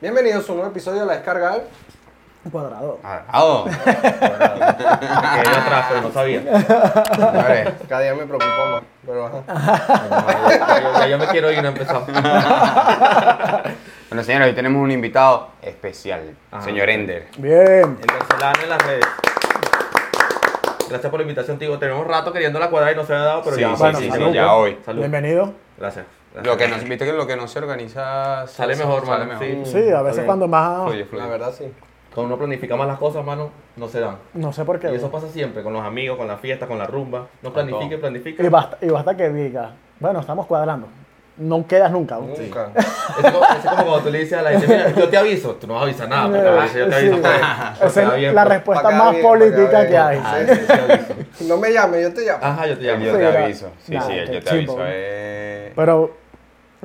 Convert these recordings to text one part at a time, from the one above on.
Bienvenidos a un nuevo episodio de La Descarga. Un cuadrado. Agarrado. Que yo atrás, pero no sabía. Cada día me preocupa más, pero ajá. Yo- me quiero ir y no he empezado. Bueno, señores, hoy tenemos un invitado especial, Ajá. señor Ender. Bien. El venezolano en las redes. Gracias por la invitación, tío. Tenemos rato queriendo la cuadrada y no se había dado, pero Sí, ya. sí, Bueno, sí, salud, sí, ya pues. hoy. Salud. Bienvenido. Gracias. Lo que nos, viste que lo que no se organiza Sale mejor, sale mejor. sí. Sí, a veces bien. cuando más... Fluye, fluye. La verdad sí. Cuando uno planifica más las cosas, mano, no se dan. No sé por qué. Y eso pasa siempre, con los amigos, con la fiesta, con la rumba. No planifique, planifique. Y basta, y basta que diga, bueno, estamos cuadrando. No quedas nunca. ¿no? Nunca. Es como, es como cuando tú le dices a la gente, mira, yo te aviso, tú no vas a avisar nada, porque a veces yo te aviso. Sí. pues, Esa es bien, la pues. respuesta más bien, política que hay. Ah, sí, sí, te no me llames, yo te llamo. Ajá, yo te llamo. yo Sí, te aviso. Sí, sí, yo te aviso. eh. Pero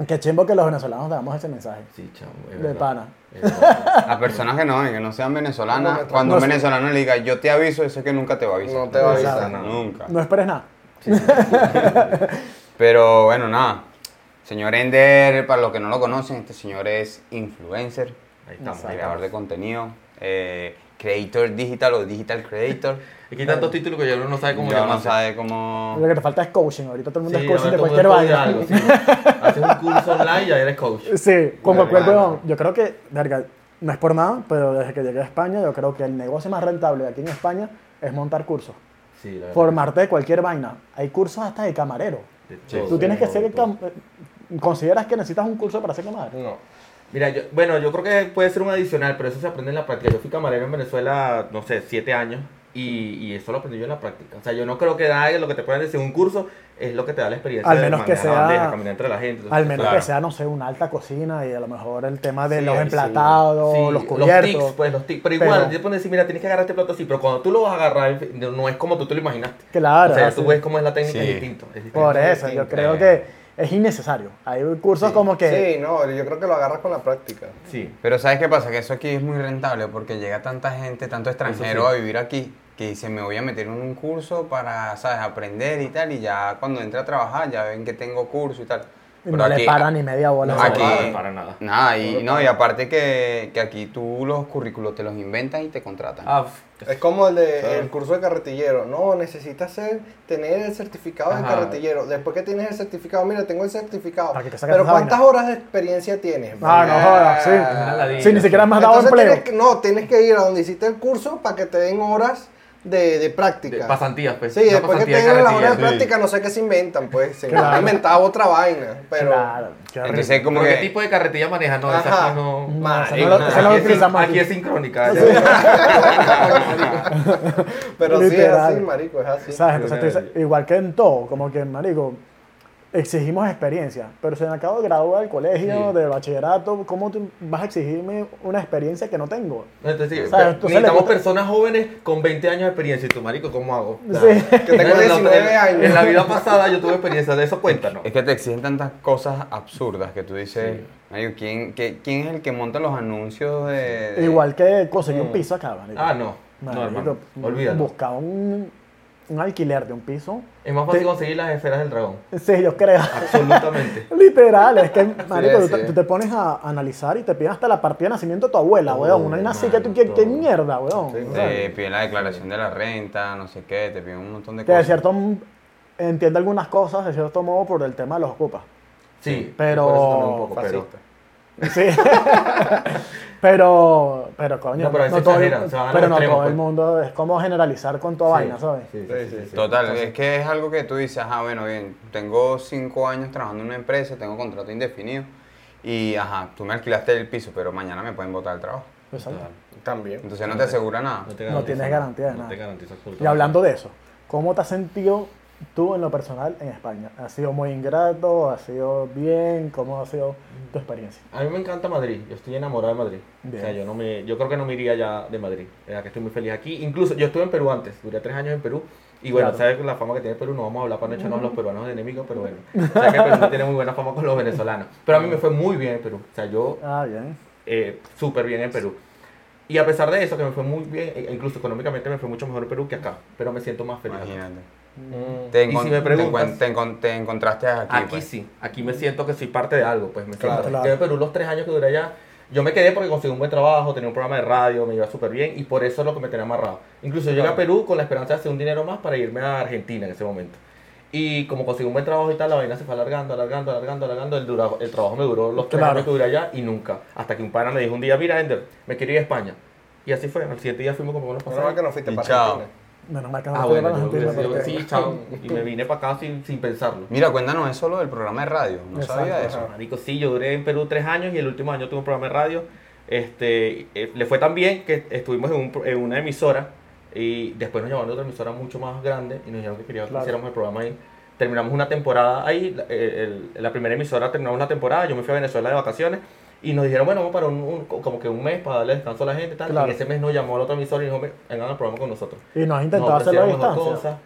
qué chimbo que los venezolanos damos ese mensaje. Sí, chamo. De verdad. pana. A personas que no, que no sean venezolanas, No, cuando no un sé. venezolano le diga yo te aviso, eso es que nunca te va a avisar. No te va a avisar. Nunca. No esperes nada. Pero bueno, nada. Señor Ender, para los que no lo conocen, este señor es influencer, Ahí estamos. creador de contenido, eh, creator digital o digital creator. Aquí hay tantos títulos que ya uno no sabe cómo Ya no llamarse. sabe cómo... Lo que te falta es coaching. Ahorita todo el mundo Sí, es coaching de cualquier vaina. sí. Haces un curso online y ya eres coach. Sí, con cualquier huevón. Yo creo que, verga, no es por nada, pero desde que llegué a España, yo creo que el negocio más rentable aquí en España es montar cursos. Sí, la verdad. Formarte de cualquier vaina. Hay cursos hasta de camarero. De todo, Tú tienes que ser cam- eh, ¿Consideras que necesitas un curso para ser camarero? No. Mira, yo, bueno, yo creo que puede ser un adicional, pero eso se aprende en la práctica. Yo fui camarero en Venezuela, no sé, siete años, y, y eso lo aprendí yo en la práctica. O sea, yo no creo que da lo que te puedan decir un curso es lo que te da la experiencia Al de menos que manejar la sea- bandeja, caminar entre la gente. Al menos Claro. que sea, no sé, una alta cocina y a lo mejor el tema de Sí, los emplatados, Sí, los Los cubiertos. tics, pues, los tics. Pero igual, Pero- te pones decir, mira, tienes que agarrar este plato así, pero cuando tú lo vas a agarrar, no es como tú te lo imaginaste. Claro. o sea, así. tú ves cómo es la técnica, Sí. es distinto. es distinto, Por es eso, yo distinto. creo eh. que es innecesario. Hay cursos como que... Sí, no, yo creo que lo agarras con la práctica. Sí. Pero ¿sabes qué pasa? Que eso aquí es muy rentable porque llega tanta gente, tanto extranjero sí. a vivir aquí, que dice, me voy a meter en un curso para, ¿sabes? Aprender y tal, y ya cuando entre a trabajar ya ven que tengo curso y tal. Y no le paran ni media bola. No, aquí- eso. para, nada. Nada, y, no, y aparte que, que aquí tú los currículos te los inventas y te contratan. Ah, Es como el de el curso de carretillero. No, necesitas ser, tener el certificado de carretillero. Después que tienes el certificado, mira, tengo el certificado. Para que te saques Pero ¿cuántas vaina. horas de experiencia tienes? Ah, no jodas, sí. ladilla. Sí, ni siquiera me has dado Entonces empleo. tienes que, no, tienes que ir a donde hiciste el curso para que te den horas de, de práctica. de pasantías, pues. Sí, Una después que tengan las horas de práctica, no sé qué se inventan, pues. Se Claro. han inventado otra vaina. Pero. Claro. Entonces como ¿Pero que... ¿Qué tipo de carretilla manejas? No, esa Ajá. aquí no... Aquí, es, sincrónica. Pero sí es así, marico, es así. ¿Sabes? Entonces, tú Literal. dices, igual que en todo, como que, marico, exigimos experiencia, pero si me acabo de graduar del colegio, Sí. de bachillerato, ¿cómo tú vas a exigirme una experiencia que no tengo? Entonces, sí, necesitamos le personas jóvenes con 20 años de experiencia. Y tú, marico, ¿cómo hago? O sea, Sí. Que tengo en la- 19 en- años. En la vida pasada yo tuve experiencia de eso, cuéntanos. Es que te exigen tantas cosas absurdas que tú dices, Sí. "Marico, ¿quién, qué- ¿quién es el que monta los anuncios de...? de- Igual que conseguir Mm. un piso acá, marico. Ah, no. No, Marico, hermano. Olvídalo. Buscar un, un alquiler de un piso. Es más fácil Te- conseguir las esferas del dragón. Sí, yo creo. Absolutamente. Literal, es que, marico, tú, sí. te- tú te pones a analizar y te piden hasta la partida de nacimiento de tu abuela, Todo, weón. Una así que tú, ¿qué, qué mierda, weón? Sí, Te piden la declaración de la renta, no sé qué, te piden un montón de que de cosas. cierto m- entiende algunas cosas, de cierto modo, por el tema de los ocupas. Sí, Pero- por eso también un poco, pero... Sí. pero, pero coño, No, pero todo, exageran, se van no extremos, todo el pues. mundo es como generalizar con toda vaina, ¿sabes? Sí, Sí, sí, sí, sí, sí. Total, Entonces, es que es algo que tú dices, ajá, bueno, bien, tengo cinco años trabajando en una empresa, tengo contrato indefinido y, ajá, tú me alquilaste el piso, pero mañana me pueden botar el trabajo. Exacto. También. Entonces no te asegura nada. te No tienes garantía de no nada. te Y hablando de eso, ¿cómo te has sentido tú en lo personal en España? ¿Ha sido muy ingrato? ¿Ha sido bien? ¿Cómo ha sido tu experiencia? A mí me encanta Madrid, yo estoy enamorado de Madrid. Bien. O sea, yo no me, yo creo que no me iría ya de Madrid. Es que estoy muy feliz aquí. Incluso yo estuve en Perú antes, duré tres años en Perú. Y bueno, Claro. sabes la fama que tiene Perú, no vamos a hablar para no echarnos a los peruanos de enemigos, pero bueno. Sabes que Perú tiene muy buena fama con los venezolanos. Pero a mí me fue muy bien en Perú. O sea, yo Ah, bien. eh, súper bien en Perú. Y a pesar de eso, que me fue muy bien, e incluso económicamente me fue mucho mejor en Perú que acá. Pero me siento más feliz. acá. Mm. Te, Y si encon- me preguntas- te encon- te encontraste aquí. Aquí pues. sí, aquí me siento que soy parte de algo, pues me siento. Claro. Claro. En Perú los tres años que duré allá, Yo me quedé porque conseguí un buen trabajo, tenía un programa de radio, me iba súper bien y por eso es lo que me tenía amarrado. Incluso llegué a Claro. Perú con la esperanza de hacer un dinero más para irme a Argentina en ese momento. Y como conseguí un buen trabajo y tal, la vaina se fue alargando, alargando, alargando, alargando. El, dura- el trabajo me duró los tres Claro. años que duré allá y nunca. Hasta que un pana me dijo un día, mira, Ender, me quiero ir a España. Y así fue. Al siguiente día fuimos como unos Menos mal que no fuiste Y para chao. Argentina. Menos mal que no Ah, bueno, yo, yo- porque- sí, chao. Y me vine para acá sin, sin pensarlo. Mira, cuéntanos eso lo del programa de radio. No Exacto, sabía eso. ajá. Marico, sí, yo duré en Perú tres años y el último año tuve un programa de radio. Este, eh, le fue tan bien que estuvimos en, un en una emisora y después nos llamaron a otra emisora mucho más grande y nos dijeron que querían que Claro. hiciéramos el programa ahí. Terminamos una temporada ahí, la, eh, el- la primera emisora terminamos una temporada, yo me fui a Venezuela de vacaciones y nos dijeron, bueno, vamos para un, un- como que un mes para darle descanso a la gente y tal. Claro. Y ese mes nos llamó a la otra emisora y dijo, vengan al programa con nosotros. Y nos has Nos intentado hacerlo a ofrecieron mejor distancia. cosas.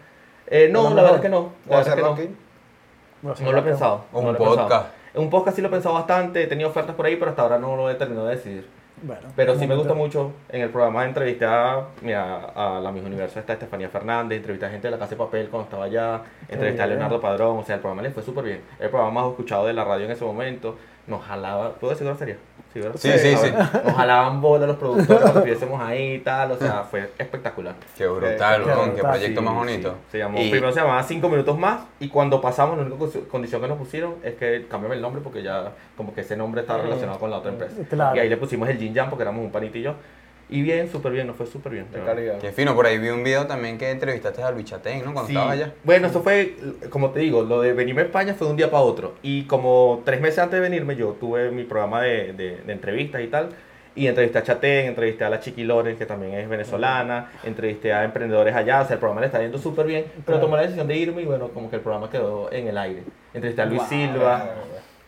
Eh, no, la verdad es que no. ¿O La verdad es que hacerlo no. aquí? No lo he pensado. No un pensado. podcast. Un podcast sí lo he pensado bastante, he tenido ofertas por ahí, pero hasta ahora no lo he terminado de decidir. Bueno, Pero sí me gusta mucho. En el programa entrevisté a, mira, a la misma Universo, está Estefanía Fernández, entrevisté a gente de la Casa de Papel cuando estaba allá, entrevisté a. Leonardo Padrón, o sea, el programa le fue súper bien. El programa más escuchado de la radio en ese momento, nos jalaba, ¿puedo decir grosería? Sí, ¿verdad? Sí, sí, sí. Nos jalaban bola los productores cuando estuviésemos ahí y tal, o sea, fue espectacular. Qué brutal, Qué proyecto Sí, más sí. bonito. Se llamó, Y- Primero se llamaba 5 minutos más y cuando pasamos la única condición que nos pusieron es que cambiame el nombre porque ya como que ese nombre está relacionado con la otra empresa. Claro. Y ahí le pusimos el Jin Yang porque éramos un panito y bien, súper bien, nos fue súper bien. Calidad. Qué fino, por ahí vi un video también que entrevistaste a Luis Chatén, ¿no? Cuando Sí. estabas allá. Bueno, eso fue, como te digo, lo de venirme a España fue de un día para otro. Y como tres meses antes de venirme, yo tuve mi programa de, de- de entrevistas y tal. Y entrevisté a Chatén, entrevisté a la Chiqui Loren, que también es venezolana, entrevisté a emprendedores allá, o sea, el programa le está yendo súper bien, pero Claro. tomé la decisión de irme y bueno, como que el programa quedó en el aire. Entrevisté a Luis Wow. Silva,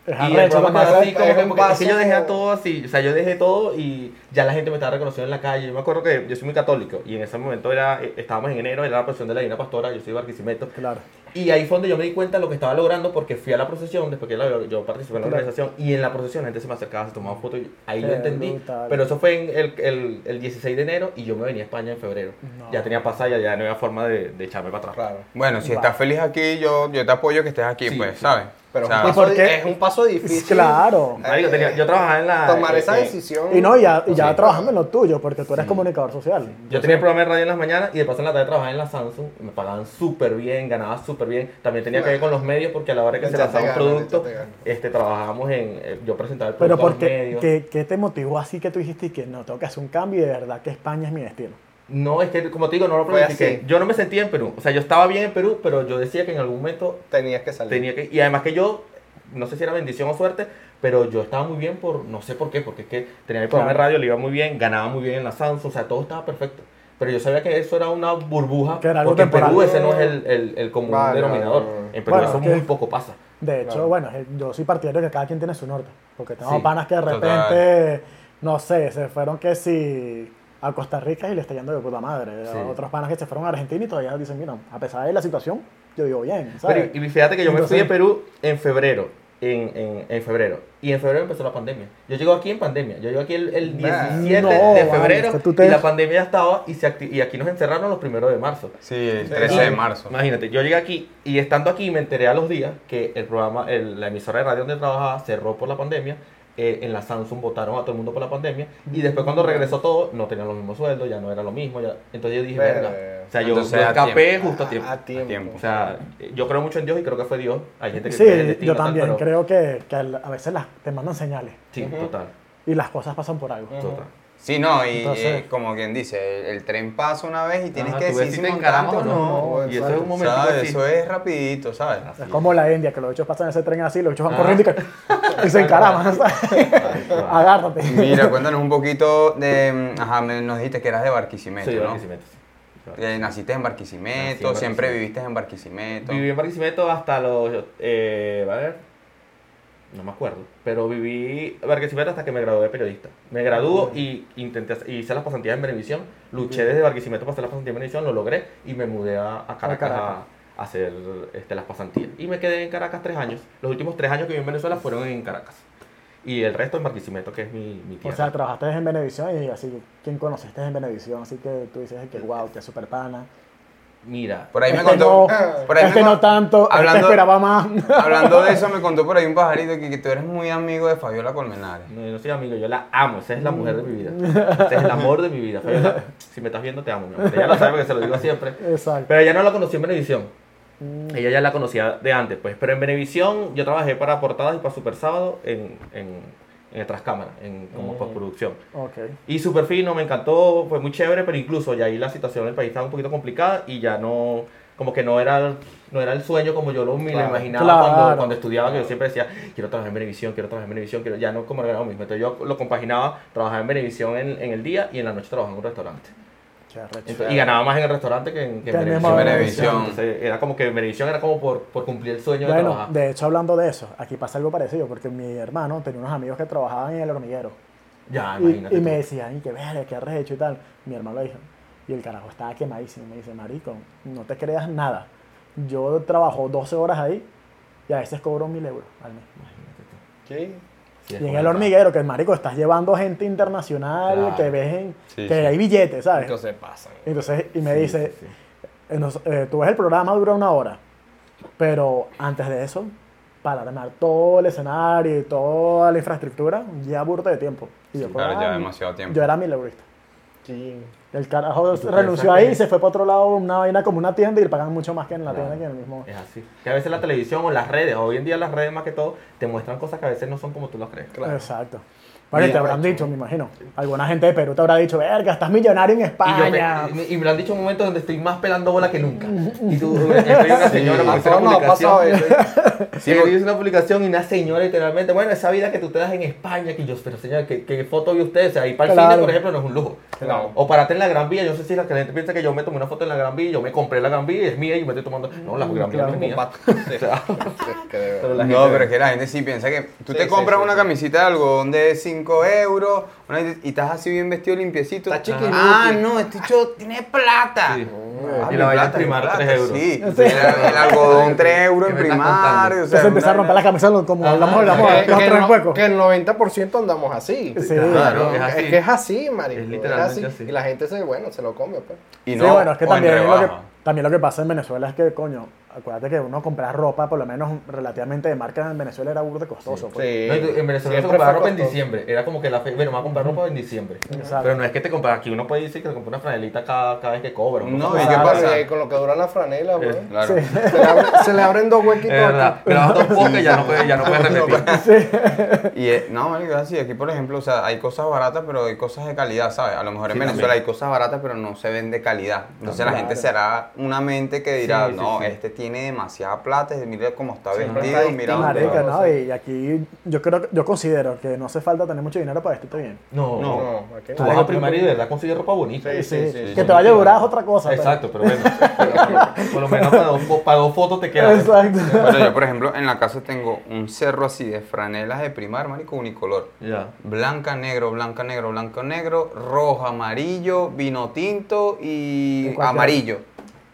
Es y el programa quedó así, como es que, porque yo dejé a todo así, o sea, yo dejé todo y ya la gente me estaba reconociendo en la calle. Yo me acuerdo que yo soy muy católico y en ese momento era, eh, estábamos en enero, era la procesión de la Divina Pastora, yo soy de Barquisimeto. Claro. Y ahí fue donde yo me di cuenta de lo que estaba logrando porque fui a la procesión, después que la- yo participé en la Claro. organización y en la procesión la gente se me acercaba, se tomaba fotos y ahí Qué lo entendí. brutal. Pero eso fue en el, el, el 16 de enero y yo me venía a España en febrero. No. Ya tenía pasada, ya, ya no había forma de, de echarme para atrás. Claro. Bueno, si Va. estás feliz aquí, yo, yo te apoyo que estés aquí, Sí, pues, sí. ¿sabes? Pero O sea, es, un ¿Y paso, es un paso difícil. Claro. Marico, tenía- yo trabajaba en la... Tomar eh, esa eh, decisión. Y no, ya, ya Sí. trabajando en lo tuyo, porque tú eres Sí. comunicador social. Yo tenía el programa de radio en las mañanas y de paso en la tarde trabajaba en la Samsung. Me pagaban súper bien, ganaba súper bien. También tenía que ver con los medios porque a la hora que se Échate lanzaba un producto, este, trabajábamos en. eh, yo presentaba el Pero producto a los ¿por qué, medios. qué, qué te motivó así que tú dijiste que no, tengo que hacer un cambio y de verdad que España es mi destino? No, es que como te digo, no lo planifiqué. así. Yo no me sentía en Perú. O sea, yo estaba bien en Perú, pero yo decía que en algún momento Tenías que salir. tenía que. Y además que yo, no sé si era bendición o suerte, pero yo estaba muy bien por. No sé por qué, porque es que tenía mi programa de radio, le iba muy bien, ganaba muy bien en la Samsung, o sea, todo estaba perfecto. Pero yo sabía que eso era una burbuja, Que era algo porque en Perú ese no es el, el, el común Vale, denominador. vale, vale. En Perú Bueno, eso que- muy poco pasa. De hecho, Claro. bueno, yo soy partidario de que cada quien tiene su norte. Porque tengo Sí, panas que de total. repente, no sé, se fueron que si a Costa Rica y le está yendo de puta madre. Sí. Otros panas que se fueron a Argentina y todavía dicen, mira, a pesar de la situación, yo digo bien, ¿sabes? Pero, y fíjate que yo me fui Entonces- de Perú en febrero. En, en, en febrero. Y en febrero empezó la pandemia. Yo llego aquí en pandemia. Yo llego aquí el, el Nah. 17 No, de vale, febrero es que tú te- y la pandemia ya estaba y, se y aquí nos encerraron los primeros de marzo. sí, el Sí. 13 de marzo. Imagínate, yo llegué aquí y estando aquí me enteré a los días que el programa, el- la emisora de radio donde trabajaba cerró por la pandemia. Eh, en la Samsung votaron a todo el mundo por la pandemia. Y después cuando regresó todo, no tenían los mismos sueldos, ya no era lo mismo. Ya. Entonces yo dije, Verga. O sea, yo, Entonces, yo escapé tiempo. justo a tiempo. A tiempo. tiempo. O sea, yo creo mucho en Dios y creo que fue Dios. Hay gente que Sí, cree en el destino, yo tal, también pero- creo que, a veces las, te mandan señales Sí, total, y las cosas pasan por algo. Total. Sí, no, y Entonces- eh, como quien dice, el, el tren pasa una vez y tienes Ajá, que decir si te encaramos o no. no. Y eso es un momento. Eso es rapidito, ¿sabes? Es como la India, que los bichos pasan ese tren así, los bichos van Ah. corriendo y, se encaraman, ¿sabes? Ay, claro. Agárrate. Mira, cuéntanos un poquito de... Ajá, me- nos dijiste que eras de Barquisimeto, Sí, ¿no? Barquisimeto. Claro. Eh, naciste en Nací Barquisimeto, en siempre viviste en Barquisimeto. Viví en Barquisimeto hasta los. Eh, a ver. No me acuerdo. Pero viví Barquisimeto hasta que me gradué de periodista. Me graduó y intenté hacer- hice las pasantías en Benevisión. Luché desde Barquisimeto para hacer las pasantías en Benevisión, lo logré y me mudé a, a Caracas a, Caracas. a hacer este, las pasantías. Y me quedé en Caracas tres años. Los últimos tres años que viví en Venezuela fueron en Caracas. Y el resto en Barquisimeto, que es mi, mi O tierra. sea, trabajaste en Benevisión y así, ¿quién conociste en Benevisión? Así que tú dices que wow, que es super pana. Mira, Por ahí me Este contó. no, por ahí este me no tanto, este hablando, esperaba más. hablando de eso, me contó por ahí un pajarito que, que tú eres muy amigo de Fabiola Colmenares. no, yo no soy amigo, yo la amo, esa es la mujer de mi vida. Ese es el amor de mi vida. Fabiola, si me estás viendo, te amo, mi amor. Ella lo sabe porque se lo digo siempre. Exacto. Pero ella no la conocí en Venevisión. Ella ya la conocía de antes, pues. Pero en Venevisión yo trabajé para Portadas y para Super Sábado en, en, en otras cámaras, en, como postproducción. Ok. Y súper fino, me encantó, fue muy chévere, pero incluso ya ahí la situación del país estaba un poquito complicada y ya no, como que no era, no era el sueño como yo lo, me lo Claro. imaginaba Claro. cuando, cuando estudiaba, que yo siempre decía, quiero trabajar en Venevisión, quiero trabajar en Venevisión, quiero, ya no como era lo mismo. Entonces yo lo compaginaba, trabajaba en Venevisión en, en el día y en la noche trabajaba en un restaurante. Qué. Entonces, y ganaba más en el restaurante que en, que en Venevisión. Era como que Venevisión era como por, por cumplir el sueño de Bueno, trabajar. de hecho, hablando de eso, aquí pasa algo parecido, porque mi hermano tenía unos amigos que trabajaban en el hormiguero. Ya, Y, imagínate. y tú. me decían, y que verga, qué arrecho y tal. Mi hermano le dijo. Y el carajo estaba quemadísimo. Me dice, marico, no te creas nada. Yo trabajo 12 horas ahí y a veces cobro mil euros al mes. Sí. Sí, Y en el hormiguero, que marico, estás llevando gente internacional, Claro. que ves en- Sí, que sí. hay billetes, ¿sabes? Entonces pasan. Entonces, y me dice, eh, eh, tú ves el programa dura una hora, pero antes de eso, para armar todo el escenario y toda la infraestructura, ya burda de tiempo. Y yo, Claro, ya demasiado tiempo. Yo era mil eurista. Sí. El carajo renunció ahí y se fue para otro lado, una vaina como una tienda y le pagan mucho más que en la Claro. tienda que en el mismo. Es así. Que a veces la televisión o las redes, hoy en día las redes más que todo, te muestran cosas que a veces no son como tú las crees. Claro. Exacto. Vale, te habrán dicho, me imagino. Alguna gente de Perú te habrá dicho, verga, estás millonario en Y, yo España. me, y me lo han dicho en momentos donde estoy más pelando bola que nunca. Y tú, estoy una señora, porque hice Pasó, una no, ha pasado publicación. eso. Sí, hice una publicación y una señora literalmente, bueno, esa vida que tú te das en España, que yo, pero señora, ¿qué, qué foto vio usted? O sea, ir para el Claro. cine, por ejemplo, no es un lujo. Claro. O pararte en la Gran Vía, yo sé si la gente piensa que yo me tomé una foto en la Gran Vía, yo me compré la Gran Vía y es mía y yo me estoy tomando. No, la Gran Vía Claro. no es mía. Sí. O sea, pero No, gente- pero es que la gente sí piensa que tú Sí, te sí, compras sí, una sí. camisita de algodón de 5 euros una- y estás así bien vestido, limpiecito. Está. Ah, no, este chico tiene plata. Sí. Ah, Y mi la vaina primar plata, 3 euros. Sí, Sí. el, el algodón 3 euros en ¿Qué me estás primario. O sea, Entonces empezó a romper la cabeza como hablamos, hablamos Que- los que, tres no- huecos. que el 90% andamos así. Sí. Claro, es Es, así. que es así, marico. Es así. así. Y la gente se, bueno, se lo come, pues. Y sí, no, bueno, es que también lo que, también lo que pasa en Venezuela es que, coño, acuérdate que uno comprar ropa, por lo menos relativamente de marca en Venezuela era burda costoso. pues. Sí. No, en Venezuela se compraba ropa en diciembre. Era como que la fe, bueno, me voy a comprar ropa en diciembre. Exacto. Pero no es que te compras, aquí uno puede decir que te compra una franelita cada, cada vez que cobra. No, ¿y qué Claro, pasa? con lo que dura la franela, güey. Eh, Claro. Sí. Se, le abre- se le abren dos huequitos. Es verdad, grabas dos podcasts y ya no puedes, ya no puedes repetir. Y eh, no, es así. Aquí, por ejemplo, o sea, hay cosas baratas, pero hay cosas de calidad, ¿sabes? A lo mejor en Sí, Venezuela también. hay cosas baratas, pero no se ven de calidad. Entonces la Claro. gente será una mente que dirá, Sí, sí, no, sí. este tiene demasiada plata, mira cómo está Siempre vestido, mira Marica. ¿no? Y aquí yo creo, yo considero que no hace falta tener mucho dinero para vestirte bien. No, No. Tú vas a primar y de verdad consigues ropa bonita. Sí, Sí, sí, sí, que sí. te vaya a durar es otra cosa. pero- Exacto, pero bueno. por lo menos para dos, para dos fotos te queda. Exacto. Pero yo, por ejemplo, en la casa tengo un cerro así de franelas de primar, marico, unicolor. Ya. Blanca, negro, blanca, negro, blanco, negro, rojo, amarillo, vino tinto y ¿Y cuál amarillo.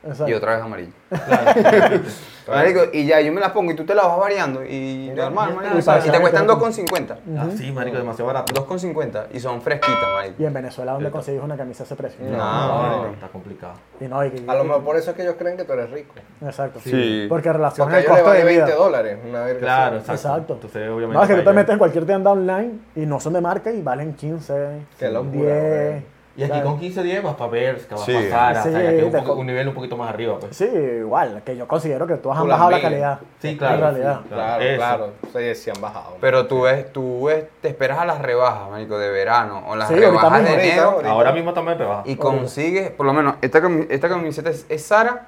Exacto. Y otra vez amarillo. Claro. Marico, y ya yo me las pongo y tú te las vas variando y Ya, normal, ya marico. y te cuestan 2,50. Ah, sí, marico, demasiado barato. 2,50 y son fresquitas, marico. Y en Venezuela, ¿dónde consigues una camisa a ese precio? No, No, marico. está complicado. Y no, y, A lo mejor por eso es que ellos creen que tú eres rico. Exacto. Sí. Porque relaciona Porque el costo de vale vida. 20 dólares. Una verga Claro, exacto. Exacto. Entonces, obviamente. No, es que tú te metes en cualquier tienda online y no son de marca y valen 15, Qué locura, 10. Y aquí con 15 días vas para ver, vas Sí. para Zara, Sí, o sea, ya que es un, un nivel un poquito más arriba, pues. Sí, igual, que yo considero que todas han Tú las bajado la calidad. Sí, claro, En realidad. sí. Claro, Eso. claro. Sí, sí han bajado. Pero tú ves, tú ves, te esperas a las rebajas, marico, de verano o las Sí, ahorita rebajas de mismo. enero Ahorita, ahorita. Ahora mismo también te baja. y consigues, por lo menos, esta, cami- esta camiseta es, es Sara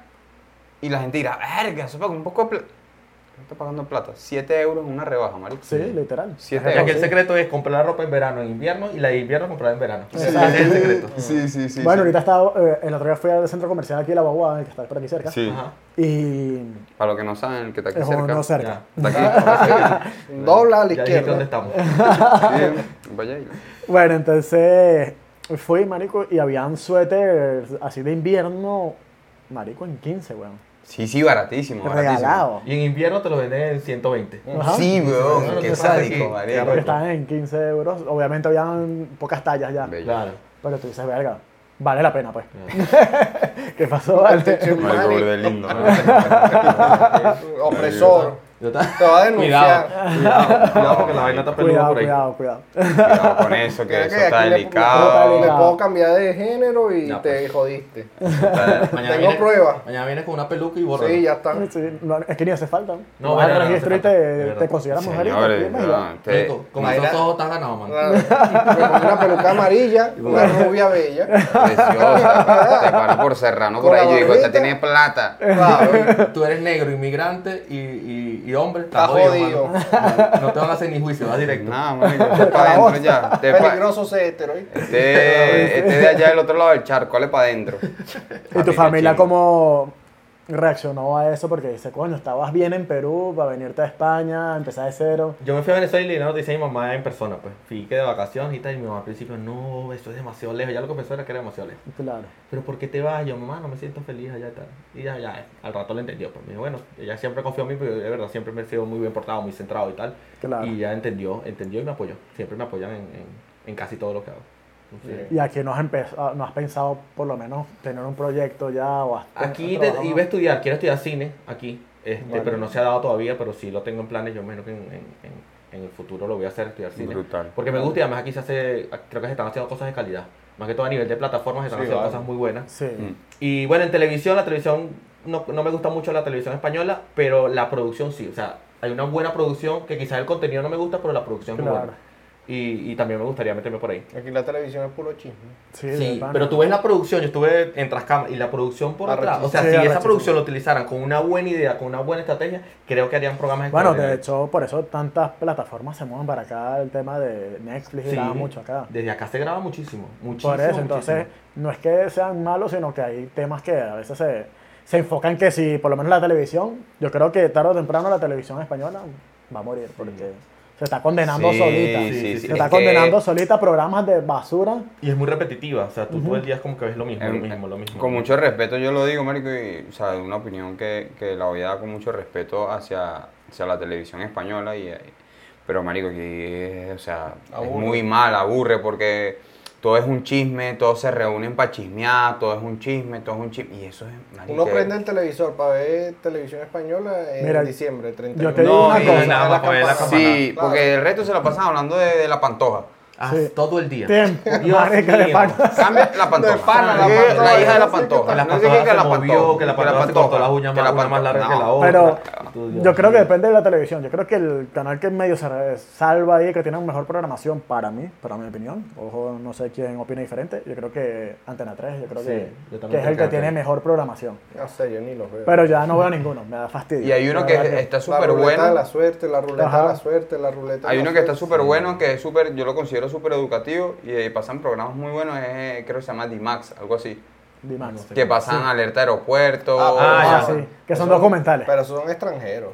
y la gente dirá, verga, eso paga un poco de está pagando plata? 7 euros en una rebaja, marico. Sí, literal. Siete Es Ya que el sí. secreto es comprar la ropa en verano en invierno y la de invierno comprarla en verano. Ese Exacto. es el secreto. Sí, sí, sí. bueno, sí. ahorita estaba, eh, el otro día fui al centro comercial aquí de La Baguada, el que está por aquí cerca. Sí. Ajá. Y Para los que no saben, el que está aquí es cerca. uno cerca. Ya. Está aquí. Dobla a la Ya dijiste dónde izquierda. estamos. Bien, Vaya ahí. Bueno, entonces fui, marico, y habían suéter así de invierno, marico, en 15, weón. Sí, sí, baratísimo. baratísimo. Regalado. Y en invierno te lo venden en 120. Ajá. Sí, weón, qué sádico, marico. Porque estaban en 15 euros. Obviamente habían pocas tallas ya. Bello. Claro. Pero tú dices, verga, vale la pena, pues. ¿Qué pasó, vale? Marico, lindo. Opresor. Yo ta- Te va a denunciar. Cuidado, cuidado, cuidado porque la vaina está peluda Cuidado, por ahí. cuidado, cuidado. Cuidado con eso, que eso que está aquí le- delicado. Le, puedo cambiar de género y te pues. jodiste. Mañana Tengo viene- pruebas. Mañana vienes con una peluca y borra. Sí, ya está. Sí, no, es que ni hace falta. No, no, no registro y te, te consideras mujer y te Señores, firmas y no, ya. te- Con, esos ojos estás ganado, pongo una peluca amarilla, una rubia bella. preciosa. Te paro por Serrano por ahí. Yo digo, esta tiene plata. Claro. Tú eres negro, inmigrante y, y, hombre. Está Estás jodido. No te van a hacer ni juicio, vas directo. Nada, marico, para adentro ya. Pa- Peligroso ese hetero. ¿eh? este, este de allá del otro lado del charco, dale para adentro. ¿Y tu familia cómo reaccionó a eso? Porque dice, coño, estabas bien en Perú para venirte a España, empezar de cero. Yo me fui a Venezuela y le noticia a mi mamá en persona, pues. Fui que de vacaciones y tal, y mi mamá al principio, no, eso es demasiado lejos. Ya lo que pensó era que era demasiado lejos. Claro. Pero ¿por qué te vas? Yo, mamá, no me siento feliz allá y tal. Y ya, ya, al rato le entendió. Pues me dijo, bueno, ella siempre confió en mí, pero de verdad siempre me he sido muy bien portado, muy centrado y tal. Claro. Y ya entendió, entendió y me apoyó. Siempre me apoyan en, en, en casi todo lo que hago. ¿Y aquí no has, empezado, no has pensado por lo menos tener un proyecto ya? O has Aquí iba a estudiar, quiero estudiar cine aquí, este, Vale. pero no se ha dado todavía, pero sí lo tengo en planes, yo imagino que en, en- en- en el futuro lo voy a hacer, estudiar cine. Brutal. Porque me gusta y además aquí se hace, creo que se están haciendo cosas de calidad. Más que todo a nivel de plataformas se están Sí, haciendo vale. cosas muy buenas. Sí. Mm. Y bueno, en televisión, la televisión, no, no me gusta mucho la televisión española, pero la producción sí. O sea, hay una buena producción que quizás el contenido no me gusta, pero la producción es muy buena. Y, y también me gustaría meterme por ahí. Aquí la televisión es puro chisme. Sí, pero tú ves la producción, yo estuve en Trascama y la producción por atrás. O sea, Sí, si esa producción lo utilizaran con una buena idea, con una buena estrategia, creo que harían programas Bueno, de hecho, por eso tantas plataformas se mueven para acá. El tema de Netflix Sí, graba mucho acá. Desde acá se graba muchísimo. muchísimo Por eso, entonces, muchísimo. no es que sean malos, sino que hay temas que a veces se, se enfocan que si, por lo menos la televisión, yo creo que tarde o temprano la televisión española va a morir, porque se está condenando Sí, solita. sí, sí, se sí. está Es que- condenando solita programas de basura. Y es muy repetitiva. O sea, tú todo el día es como que ves lo mismo, lo mismo, lo mismo. Con mucho respeto yo lo digo, Marico, y o sea, una opinión que, que la voy a dar con mucho respeto hacia, hacia la televisión española, y, pero Marico, aquí es, o sea, es muy mal, aburre, porque todo es un chisme, todos se reúnen para chismear, todo es un chisme, todo es un chisme, y eso es, Uno prende el televisor para ver televisión española en Mira, diciembre, 31. yo te digo No, una cosa. nada la campana. Sí, Claro. porque el resto se la pasan hablando de, de la pantoja. Ah, Sí. todo el día. Tiempo, Dios mío. pana. Cambia la pantoja. La Que pantoja, la hija de la no pantoja. Que la No pantoja qué, que la movió, pantoja. que la pantoja se cortó las uñas que más, la una más pantoja. larga que la No. otra. Pero Dios yo creo que depende de la televisión. Yo creo que el canal que medio se salva ahí, que tiene mejor programación para mí, para mi opinión, ojo, no sé quién opina diferente, yo creo que Antena 3, yo creo Sí, que, yo que es el que que tiene mejor programación. No sé, yo ni los veo. Pero ya no veo ninguno, me da fastidio. Y hay uno La que está la súper ruleta de bueno. la suerte, la ruleta la suerte, la ruleta Hay la uno que está súper bueno, que es súper, yo lo considero súper educativo y eh, pasan programas muy buenos, es, creo que se llama D-Max, algo así. Sé. Que pasan alerta aeropuerto. Ah, Ah, Ah, ya. sí, que son documentales. Pero son extranjeros.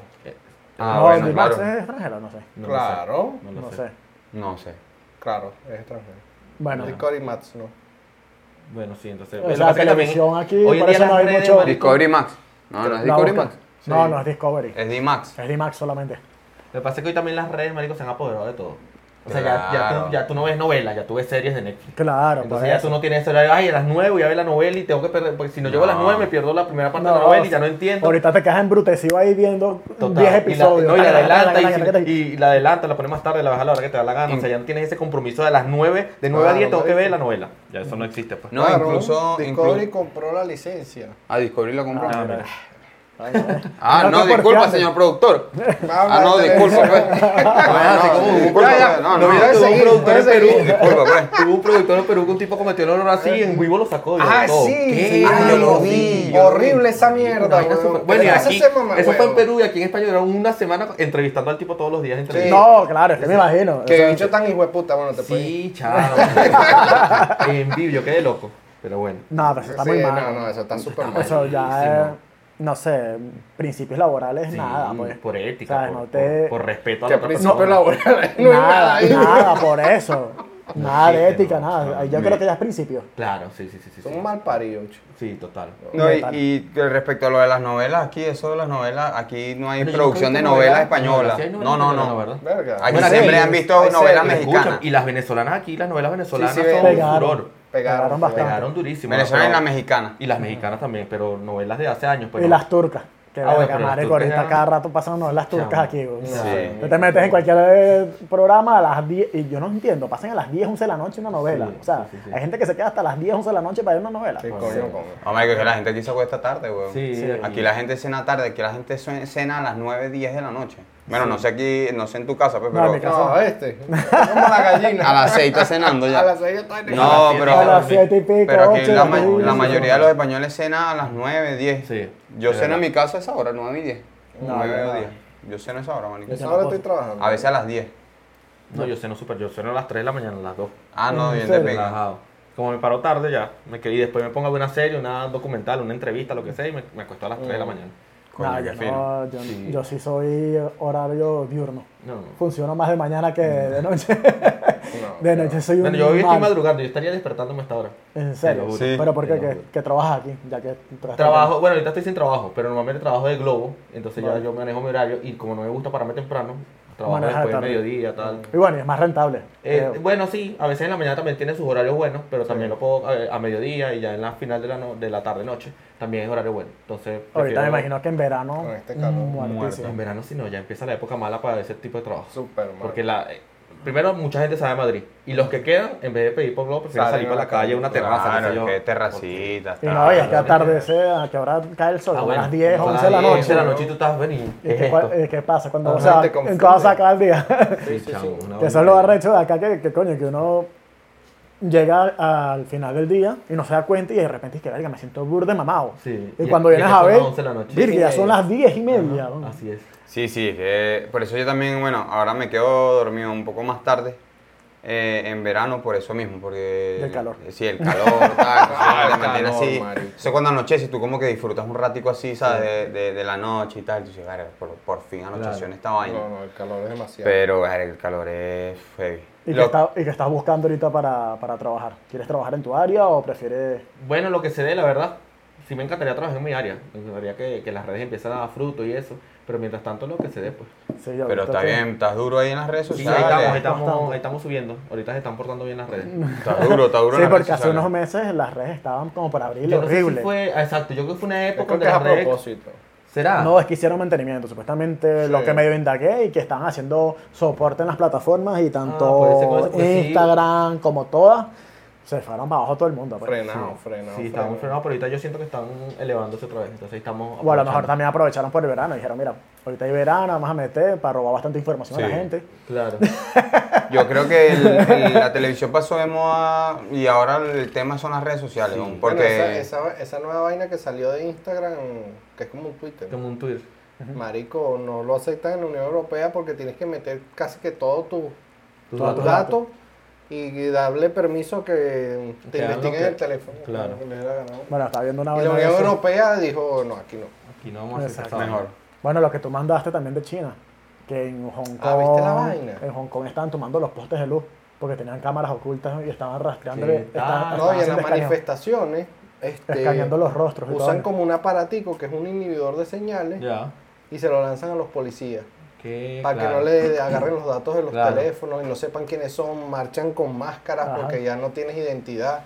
Ah, no, bueno, Dimax claro. es extranjero, no sé. No lo claro, sé, No, sé. sé. No sé. claro, es extranjero. Bueno, Discovery Mats, no. Bueno, sí, entonces. O sea, que televisión también aquí, hoy en por día eso no hay mucho- Discovery Max. No, no es la Discovery. Max. No, Sí. no es Discovery. Es D-Max. Es Dimax solamente. Lo que pasa es que hoy también las redes, marico, se han apoderado de todo. O sea, ya, ya, Claro. tú, ya tú no ves novelas, ya tú ves series de Netflix. Claro, Entonces por ya eso. tú no tienes ese horario, ay, a las 9 voy a ver la novela y tengo que perder, porque si no, llego a las No. 9 me pierdo la primera parte de No, la novela y ya no entiendo. Ahorita te quedas embrutecido ahí viendo Total. 10 Y la- episodios. no, y la adelanta y, la adelanta, la pones más tarde, la bajas a la hora que te da la gana. O sea, ya no tienes ese compromiso de las 9, de 9 a Claro, 10 tengo que ver la novela. Ya eso no existe, pues. No, incluso- Discovery compró la licencia. Ah, Discovery la compró. Ah, mira. Ah, No, no, disculpa, señor productor. Ah, no, disculpa, pues. pues. No, No, no, tuvo un productor en Perú. disculpa, pues. Tuvo un productor en Perú que un tipo cometió el error así y en vivo lo sacó. Ah, todo. sí, Ah, yo lo vi, Horrible esa mierda, Bueno, y ¿Qué hace aquí, eso fue en Perú y aquí en España duraron una semana entrevistando al tipo todos los días. No, claro, es que me imagino. Que bicho tan hijo de puta, bueno, te puedes Sí, chao. en vivo, yo quedé loco. Pero bueno. No, pero eso está muy no, mal. no, eso está súper mal. Eso ya es, no sé, principios laborales, Sí, nada, pues. Por O ética, sea, por, no te- por- por respeto a la otra principio persona. laboral no hay nada nada, ahí. nada, por eso. Nada de Sí, ética, no, nada. no, yo no. creo que ya es principio. Claro, sí, sí, sí. sí, Son sí. mal paridos. Sí, total. No, y, respecto a lo de las novelas, aquí, eso de las novelas, aquí no hay Pero producción de novelas españolas. No, no, no. ¿verdad? Verga. Aquí Bueno, siempre sí, han visto novelas mexicanas. Y las venezolanas aquí, las novelas venezolanas Sí, sí, son pegaron. furor. Pegaron, Pegaron bastante. Pegaron durísimo. Venezuela y pero- la mexicana. Y las mexicanas también, pero novelas de hace años. Pues Y no. las turcas. Que Ah, bueno, las marico, turcas ahorita ya- cada rato pasan novelas turcas aquí. güey. Sí. Tú te metes en cualquier eh, programa a las 10, y yo no entiendo, pasan a las 10, 11 de la noche una novela. Sí, o sea, sí, sí, sí. hay gente que se queda hasta las 10, 11 de la noche para ver una novela. Sí, coño, marico, que la gente aquí se acuesta tarde, Sí. Aquí la gente cena tarde, aquí la gente cena a las 9, 10 de la noche. Bueno, no sé aquí, no sé en tu casa, pues, No, en pero mi casa No, este. Como la gallina. a las 6 está cenando ya. A las seis está en el- No, pero, a las 7 y pico, pero aquí 8, la, ma- mayoría de los españoles cena a las 9, 10. Sí. Yo ceno en mi casa a esa hora, 9 y 10. No, 9 no. o 10. Yo ceno a esa hora, manico. Esa hora estoy trabajando. A veces a las 10. No, yo ceno súper. Yo ceno a las 3 de la mañana, a las 2. Ah, no, ¿En bien de. Relajado. Como me paro tarde ya, me quedé y después me pongo a ver una serie, una documental, una entrevista, lo que sea, y me, me acuesto a las 3 de la Mm. mañana. No, qué yo, no, yo, Sí. yo sí soy horario diurno. No, no. Funciono más de mañana que de noche. No, De noche soy un Bueno, yo hoy estoy madrugando, yo estaría despertándome a esta hora. En serio. Sí. Pero ¿por Te qué? lo ¿Que, juro. que trabajas aquí? Ya que Trabajo, bueno, ahorita estoy sin trabajo, pero normalmente trabajo de Globo, entonces ya yo manejo mi horario y como no me gusta pararme temprano, trabajo Manejas después de tarde. mediodía, tal. Y bueno, y es más rentable. Eh, bueno, sí, a veces en la mañana también tiene sus horarios buenos, pero también lo puedo a mediodía y ya en la final de la, no- de la tarde-noche también es horario bueno. Entonces, Ahorita me imagino que en verano. Con este calor. muertísimo. En verano sí no, ya empieza la época mala para ese tipo de trabajo. Súper mal. Porque la, primero mucha gente sabe Madrid y los que quedan, en vez de pedir por Globo, prefieren salir a para la la calle, una terraza, qué Claro, sé yo. que terracita. Y no, y es que atardece, a que ahora cae el sol, Ah, a las 10, son 11 de la las 10 noche. de la noche y tú estás venido. ¿Y ¿Qué qué, eh, qué pasa? Cuando, toda se acaba el día. Eso es lo arrecho de acá, que, que coño, que uno llega al final del día y no se da cuenta y de repente es que, verga, me siento burde mamado. Sí. Y, Y- cuando y vienes a son ver, las 11 de la noche. virga, ya son las 10 y media. Así es. Sí, sí, eh, por eso yo también, bueno, ahora me quedo dormido un poco más tarde eh, en verano por eso mismo, porque... Del calor. Sí, el calor, tal, Ah, el así. Eso cuando anochece, tú como que disfrutas un ratico así, ¿sabes? De, de- de la noche y tal, tú dices, "Verga, por, por fin anocheció en esta vaina. No, no, el calor es demasiado. Pero el calor es heavy. ¿Y, Lo- qué está- y qué estás buscando ahorita para, para trabajar? ¿Quieres trabajar en tu área o prefieres...? Bueno, lo que se dé, la verdad, sí me encantaría trabajar en mi área. Me encantaría que, que las redes empiecen a dar fruto y eso. Pero mientras tanto, lo que se dé, pues. Sí, yo Pero está bien, estás duro ahí en las redes Sí, ahí sociales. estamos, ahí estamos, ahí estamos subiendo. Ahorita se están portando bien las redes. Estás duro, está duro Sí, en las porque redes hace sociales. unos meses las redes estaban como para abrir Yo no sé si horrible. fue, exacto, yo creo que fue una Yo época creo donde que es a las redes... propósito. ¿Será? No, es que hicieron mantenimiento. Supuestamente Sí. lo que medio indagué y que estaban haciendo soporte en las plataformas y tanto Ah, pues. Instagram como todas, se fueron para abajo todo el mundo. pues. Frenado, frenado. Sí, estaban frenados, pero ahorita yo siento que están elevándose otra vez. Entonces ahí estamos. O a lo mejor también aprovecharon por el verano y dijeron, mira, ahorita hay verano, vamos a meter para robar bastante información a Sí. la gente. Claro. Yo creo que el- el- la televisión pasó de moda y ahora el tema son las redes sociales, Sí. ¿no? Bueno, porque esa, esa, esa nueva vaina que salió de Instagram, que es como un Twitter. Como un Twitter. Marico, no lo aceptan en la Unión Europea porque tienes que meter casi que todos tus Tus Todos tus tus datos y darle permiso que te investiguen el teléfono. Claro. Bueno, está viendo una Y la Unión. Europea dijo, no, aquí no. Aquí no vamos a hacer mejor. Bueno, lo que tú mandaste también de China, que en Hong Kong, Ah, ¿viste la vaina? en Hong Kong estaban tomando los postes de luz porque tenían cámaras ocultas y estaban rastreando, Sí, estaban- ah, No, y en las manifestaciones este, escaneando los rostros y todo. usan como un aparatico que es un inhibidor de señales y se lo lanzan a los policías. Que, Para claro. que no le agarren los datos de los Claro. teléfonos y no sepan quiénes son, marchan con máscaras Ajá. porque ya no tienes identidad.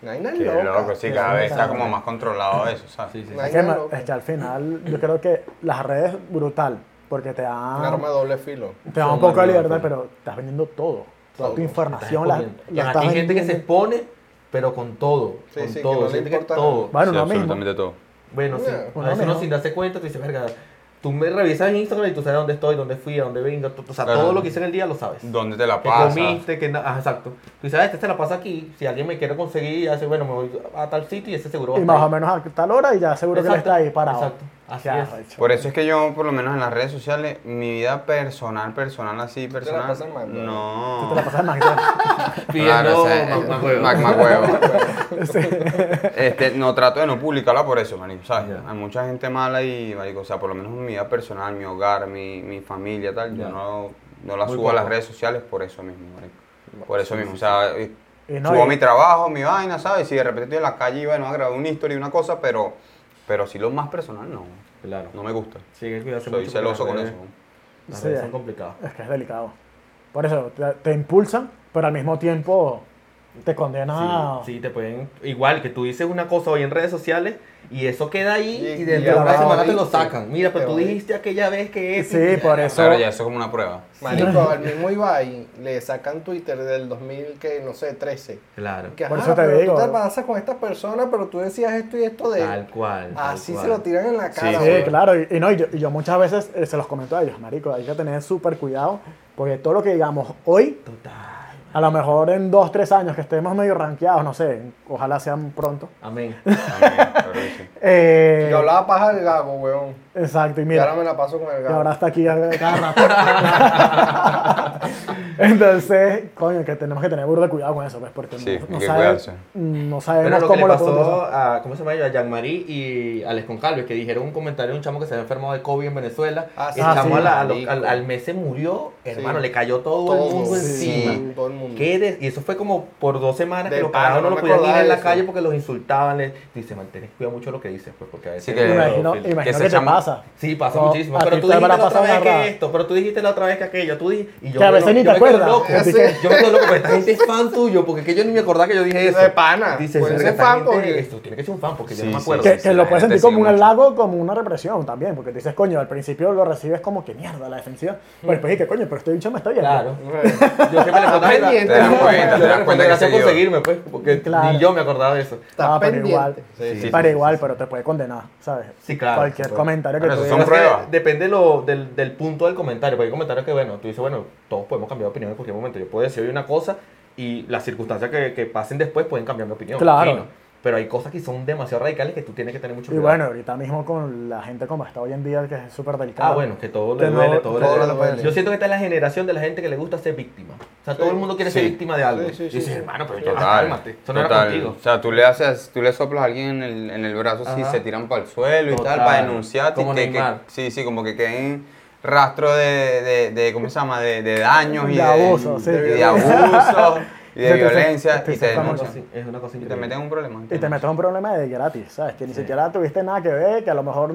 No hay nada loca. loco, sí, cada vez está como más controlado eso, ¿sabes? Sí, sí, No hay Es que, es que al final yo creo que las redes brutal, porque te Un arma dan, de doble filo. te dan un poco de libertad, pero estás vendiendo todo. Toda Todo. tu Estás información la, la estás aquí hay gente que se expone, pero con todo. Sí, con sí, que todo. no le importa todo. Bueno, Sí, lo mismo. absolutamente todo. Bueno, sí. Uno sin darse cuenta, tú dices, verga, tú me revisas en Instagram y tú sabes dónde estoy, dónde fui, a dónde vengo. O sea, Claro. todo lo que hice en el día lo sabes. ¿Dónde te la que pasas? comiste, que na- ah, exacto. Tú dices, ah, este se la pasa aquí. Si alguien me quiere conseguir, hace, bueno, me voy a tal sitio y ese seguro va Y a más o menos a tal hora y ya seguro que le Exacto, está ahí parado. exacto, así es. Por eso es que yo, por lo menos en las redes sociales, mi vida personal, personal así, la personal. pasas en McDonald's. No. Tú te la pasas en McDonald's. Pidiendo Claro, o sea, más- más huevo. Huevo. Este, no trato de no publicarla por eso, marico, ¿sabes? Hay mucha gente mala y, marico, o sea, por lo menos mi vida personal, mi hogar, mi, mi familia, tal, yo no, no la Muy subo a las redes sociales por eso mismo, marico. Por eso mismo, o sea, Y no, subo y- mi trabajo, mi vaina, ¿sabes? Si de repente estoy en la calle y, bueno, a grabar una historia y una cosa, pero, pero si lo más personal, no, Claro. no me gusta. Sí, hay que cuidarse Soy mucho celoso con las eso. redes- Las Sí, redes son complicadas. Es que es delicado. Por eso te, te impulsan, pero al mismo tiempo te condena. Sí, sí, te pueden. Igual que tú dices una cosa hoy en redes sociales y eso queda ahí Y- y, dentro de una semana te lo sacan. Mira, pero tú dijiste aquella vez que eso. Sí, por eso. Claro, ya eso es como una prueba. Marico, al mismo Ibai le sacan Twitter del 2000, que no sé, 13. Claro. Que, Por ajá, eso te pero digo. tú te pasas con esta persona, pero tú decías esto y esto de él. Tal cual. tal Así cual. se lo tiran en la cara. Sí, claro, y, y no, y yo, y yo muchas veces eh, se los comento a ellos, marico, hay que tener súper cuidado, porque todo lo que digamos hoy, Total. A lo mejor en dos, tres años que estemos medio rankeados, no sé, ojalá sean pronto. Amén. Eh, Yo hablaba paja del gago, weón. Exacto, y Y mira, ahora me la paso con el y gago. ahora está aquí a- cada rato. Entonces, coño, que tenemos que tener burro de cuidado con eso, pues, porque Sí, no, no sabe- no Pero sabemos que cómo le lo pasó a, ¿cómo se llama ellos? A Jean-Marie y Alex Concalves, que dijeron un comentario de un chamo que se había enfermado de COVID en Venezuela. Ah, el sí. chamo Ah, a la- sí. a lo- al, al mes se murió, hermano, Sí. le cayó todo, Todo, el mundo sí, encima. todo el mundo. ¿Qué de- y eso fue como por dos semanas De que los parados no, no lo podían ir en la calle porque los insultaban. Le, dice, mantén cuidado mucho lo que dices, pues, porque a veces... Sí, que- Imagino, que imagino se que te chamo- pasa. Sí, pasa No, muchísimo. Pero tú te dijiste la otra vez que esto, pero tú dijiste la otra vez que aquello. Tú dijiste, y yo Que a me veces lo- ni yo te me quedo acuerdas. loco. Así Sí. que- Yo me quedo loco, porque esta gente es fan tuyo, porque que yo ni me acordaba que yo dije eso. De pana. Dice, Puede "Verga, ser esta fan gente- porque- Esto tiene que ser un fan, porque yo no me acuerdo. Que, sí, que la lo puedes sentir como un halago, como una represión también, porque te dices, coño, al principio lo recibes como que mierda, la defensiva. Pero después dices, coño, pero este bicho me está viendo. Claro. Yo siempre le pendiente, Te pues, porque ni yo me acordaba de eso. Está pero pendiente. Para igual, pero te puede condenar, ¿sabes? Sí, claro. Cualquier Sí, comentario que Bueno, tú son pruebas. Depende lo, del, del punto del comentario, porque hay comentarios que, bueno, tú dices, bueno, todos podemos cambiar de opinión en cualquier momento. Yo puedo decir hoy una cosa y las circunstancias que, que pasen después pueden cambiar mi opinión. Claro. fino. Pero hay cosas que son demasiado radicales que tú tienes que tener mucho Y cuidado. bueno, ahorita mismo con la gente como está hoy en día, que es súper delicado. Ah, bueno, que todo le duele, todo, le todo duele. le duele. Yo siento que esta es la generación de la gente que le gusta ser víctima. O sea, todo el mundo quiere ser víctima de algo. Sí, sí, y dices, sí. hermano, pero ya Total, cálmate. Eso no era contigo. O sea, tú le haces, tú le soplas a alguien en el, en el brazo si se tiran para el suelo y tal, para denunciarte. y Como que, sí, sí, como que queden rastro de, de, de, ¿cómo se llama? De, de daños y De abuso, sí. y de abuso y de violencia te- y te Y te meten en un problema. Y te metes en un problema de gratis, ¿sabes? Que ni Sí. siquiera tuviste nada que ver, que a lo mejor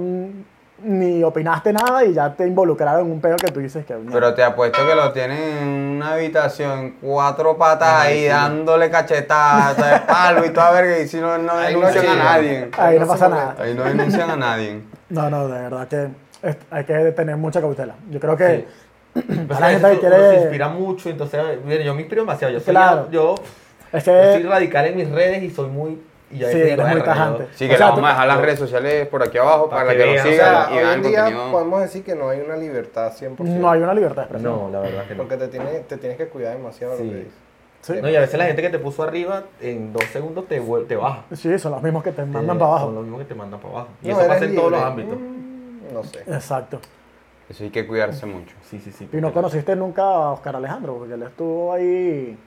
ni opinaste nada y ya te involucraron en un pedo que tú dices que... Pero te apuesto que lo tienen en una habitación, cuatro patas Ajá, ahí, sí. dándole cachetadas, de palo y toda verga, y si no, no no denuncian a nadie. Ahí no no pasa nada. Ahí no denuncian a nadie. No, no, de verdad que es- hay que tener mucha cautela. Yo creo que... A la gente eso quiere- se inspira mucho, entonces, mire, yo me inspiro demasiado. Yo soy, Claro. yo, Es yo soy que... radical en mis redes y soy muy... Y Sí, veces eres muy "Verga, yo- tajante. Sí, O que sea, le vamos tú- a dejar las redes sociales por aquí abajo Para para, que que, lo. O sigan sea, y hoy en día contenido. podemos decir que no hay una libertad 100%. No hay una libertad de expresión. No, la verdad que no. Porque te tienes, te tienes que cuidar demasiado Sí. lo que dices. Sí. No, y a veces la gente que te puso arriba, en dos segundos te, te baja. Sí, son los mismos que te mandan Eh, para Son abajo. los mismos que te mandan para abajo. Y No, eso pasa en todos los ámbitos. Mm, No sé. Exacto. Eso hay que cuidarse mucho. Sí, sí, sí. Y no conociste nunca a Oscar Alejandro, porque él estuvo ahí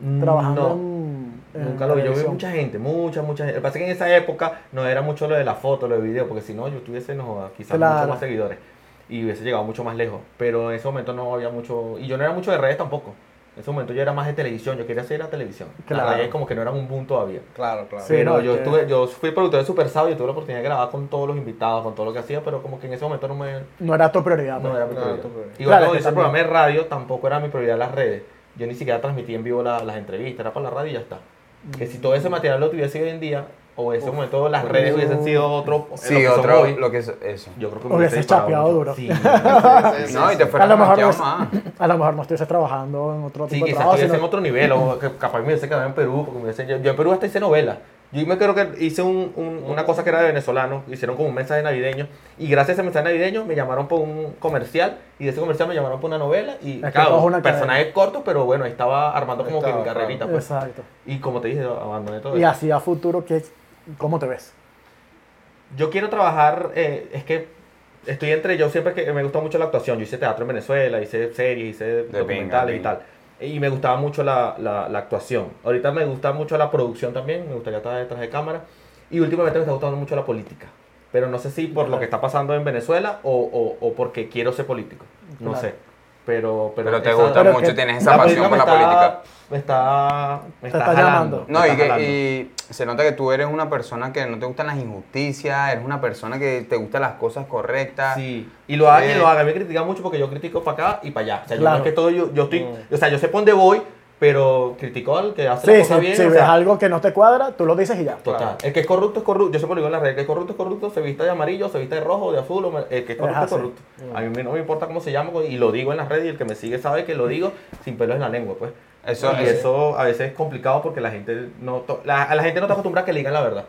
Mm, trabajando no. en, en Nunca lo vi. Yo vi mucha gente, mucha, mucha gente. Lo que pasa es que en esa época no era mucho lo de la foto, lo de video, porque si no, yo tuviese no, quizás Claro. muchos más seguidores y hubiese llegado mucho más lejos. Pero en ese momento no había mucho. Y yo no era mucho de redes tampoco. En ese momento yo era más de televisión, yo quería hacer la televisión. Claro. Las redes como que no eran un boom todavía. Claro, claro. Sí, pero no, yo que- estuve, yo fui productor de Super Sábado y tuve la oportunidad de grabar con todos los invitados, con todo lo que hacía, pero como que en ese momento no me, No era tu prioridad. no pues. era mi No, prioridad. tu prioridad. Igual Claro, cuando es que hice el también- programa de radio, tampoco era mi prioridad las redes. Yo ni siquiera transmití en vivo la- las entrevistas, era para la radio y ya está. Que si todo ese material lo tuviese hoy en día, o en ese momento las redes hubiesen sido otro, lo Sí, que otro, hoy, lo que es eso. yo creo que me Hubiese chapeado duro. Sí, Sí, sí, No, y sí. te A fueras lo, mejor no, más. a lo mejor no estuviese trabajando en otro sí tipo de quizás trabajo. estuviese en otro nivel, o que capaz me hubiese quedado en Perú, porque me hubiese- yo, yo en Perú hasta hice novela. Yo me creo que hice un- un- una cosa que era de venezolano, hicieron como un mensaje navideño, y gracias a ese mensaje navideño me llamaron por un comercial, y de ese comercial me llamaron por una novela, y que claro, es una personajes cortos, pero bueno, ahí estaba armando como que Estaba, mi carrerita. Pues. Exacto. Y como te dije, abandoné todo Y eso. así a futuro, ¿qué, ¿cómo te ves? Yo quiero trabajar, eh, es que estoy entre, yo siempre que me gusta mucho la actuación, yo hice teatro en Venezuela, hice series, hice documentales y tal. Y me gustaba mucho la, la, la actuación. Ahorita me gusta mucho la producción también, me gustaría estar detrás de cámara. Y últimamente me está gustando mucho la política. Pero no sé si por lo que está pasando en Venezuela o, o, o porque quiero ser político. No Claro. sé. Pero, pero, Pero te esa- gusta pero mucho, que- tienes esa pasión por la está- política. Me está, me Te está, está llamando. No, me y, está que, jalando. y se nota que tú eres una persona que no te gustan las injusticias, eres una persona que te gustan las cosas correctas. Sí, y lo haga quien lo haga. Me critican mucho porque yo critico para acá y para allá. O sea, yo no Claro. es que todo yo, yo estoy, o sea, yo sé por dónde voy, pero criticó al que hace Sí, la sí, cosa bien. si o ves sea, algo que no te cuadra, tú lo dices y ya. Total. Claro. El que es corrupto es corrupto. Yo siempre lo digo en la red. El que es corrupto es corrupto. Se vista de amarillo, se vista de rojo, de azul. El que es corrupto es, corrupto. A mí no me importa cómo se llama y lo digo en las redes y el que me sigue sabe que lo digo sin pelos en la lengua, pues. Eso, y eso- eso a veces es complicado porque la gente no la, a la gente no está acostumbrada a que le digan la verdad.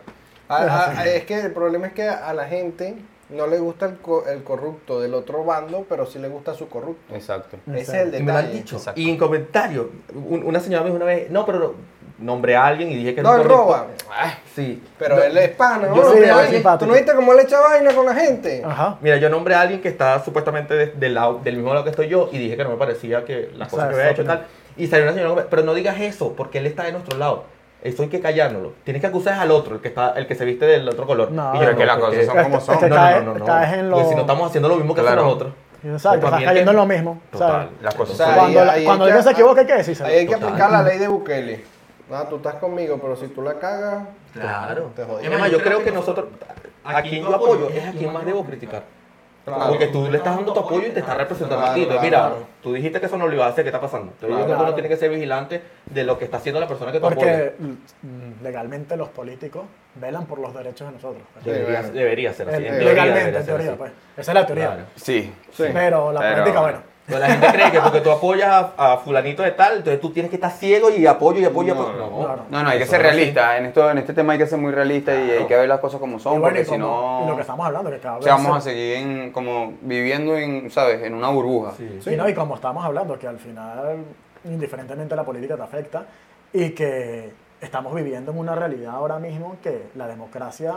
A- a- a- es que el problema es que a la gente no le gusta el, co- el corrupto del otro bando, pero sí le gusta su corrupto. Exacto. Ese es el Y me lo han detalle. dicho. Exacto. Y en comentarios, un- una señora me dijo una vez, no, pero no, nombré a alguien y dije que No, corrupto. roba. Sí. Pero No, él es pana, ¿no? Yo ¿No. ¿Tú no viste cómo él echa vaina con la gente? Ajá. Mira, yo nombré a alguien que está supuestamente de- del, lado, del mismo lado que estoy yo y dije que no me parecía que las cosas que había hecho y tal. Y salió una señora, pero no digas eso, porque él está de nuestro lado. Eso hay que callárnoslo. Tienes que acusar al otro, el que está, el que se viste del otro color. No, y Pero no, que las cosas son como es son. que no, no, no, no. caes en Porque lo- si no estamos haciendo lo mismo que Claro. hacen nosotros. Exacto, Para estás cayendo en lo mismo. Total. ¿sabes? Las cosas O sea, son- Cuando, ahí- la- ahí cuando que- se equivoca, hay que decírselo. Ahí hay que Total. aplicar la ley de Bukele. Ah, tú estás conmigo, pero si tú la cagas, Claro. Te jodí. Es más, yo creo que nosotros, a quien yo apoyo es a quien más debo criticar. Claro. Porque tú le estás dando tu apoyo y te estás representando a ti. Entonces, mira, claro. tú dijiste que eso no lo iba a hacer, ¿qué está pasando? Entonces, yo creo que Claro. uno tiene que ser vigilante de lo que está haciendo la persona que apoyas. Porque mm, legalmente los políticos velan por los derechos de nosotros. pues. Debería, bueno. debería ser así. El- en teoría legalmente, en teoría, pues. Esa es la teoría. Claro. Sí. Sí. Pero la Pero- práctica, bueno. Pero la gente cree que porque tú apoyas a, a fulanito de tal, entonces tú tienes que estar ciego y apoyo y apoyo No, apoyo. no, no, no. No, no, hay que ser no realista. En, esto, en este tema hay que ser muy realista y hay que ver las cosas como Y son, bueno, porque si y lo que no, estamos hablando, que cada o vez. sea, vamos a se- seguir en, como viviendo en, ¿sabes? En una burbuja. Sí. Sí, ¿no? Y como estamos hablando, que al final, indiferentemente la política te afecta y que estamos viviendo en una realidad ahora mismo que la democracia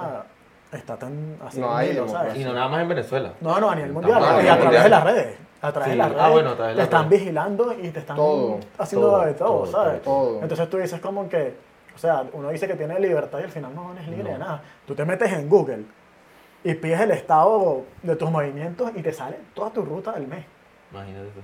está tan así No hay. ¿sabes? Y no nada más en Venezuela. No, no, a nivel mundial. Y a través mundial. de las redes. A través Sí. de las Ah, redes. bueno, te están vigilando y te están Todo. haciendo Todo, de todo, todo, ¿sabes? todo. Entonces tú dices como que, o sea, uno dice que tiene libertad y al final no es libre No. de nada. Tú te metes en Google y pides el estado de tus movimientos y te sale toda tu ruta del mes. Imagínate tú.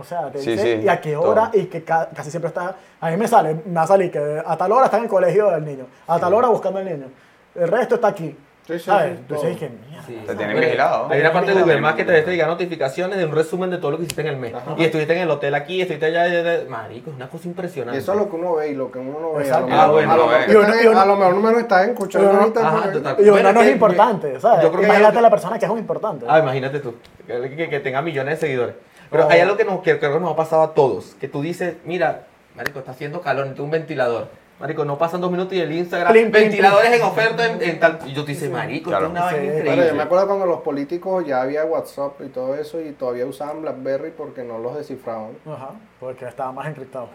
O sea, te Sí, dice sí, y a qué hora todo. y que ca- casi siempre está. A mí me sale, me va a salir que a tal hora está en el colegio del niño, a tal hora buscando al niño. El resto está aquí. Sí, sí, ¿Sabes? sí, Entonces todo. dije, mierda. Sí. Te tienen vigilado. Hay una parte de. Google Maps que te diga notificaciones de un resumen de todo lo que hiciste en el mes. Ajá. Y estuviste en el hotel aquí, estuviste allá. allá, Marico, es una cosa Y impresionante. eso es lo que uno ve y lo que uno no ve. A Exacto. lo Ah, mejor, bueno, a lo bueno. mejor Y uno- y a no me lo están escuchando Y uno- ahorita. Ajá, total. Y Bueno, no es que- importante, ¿sabes? yo creo que Imagínate hay- la persona que es un importante. Ah, imagínate tú, que, que- que tenga millones de seguidores. Pero Oh. hay algo que, nos, que creo que nos ha pasado a todos, que tú dices, mira, Marico, está haciendo calor, necesito un ventilador. Marico, no pasan dos minutos y el Instagram, Plim, plim, ventiladores plim. en oferta en, en tal... Y yo te dice, Marico, Claro. es una vaina increíble. Bueno, yo me acuerdo cuando los políticos ya había WhatsApp y todo eso y todavía usaban BlackBerry porque no los descifraban. Ajá, porque estaba más encriptado.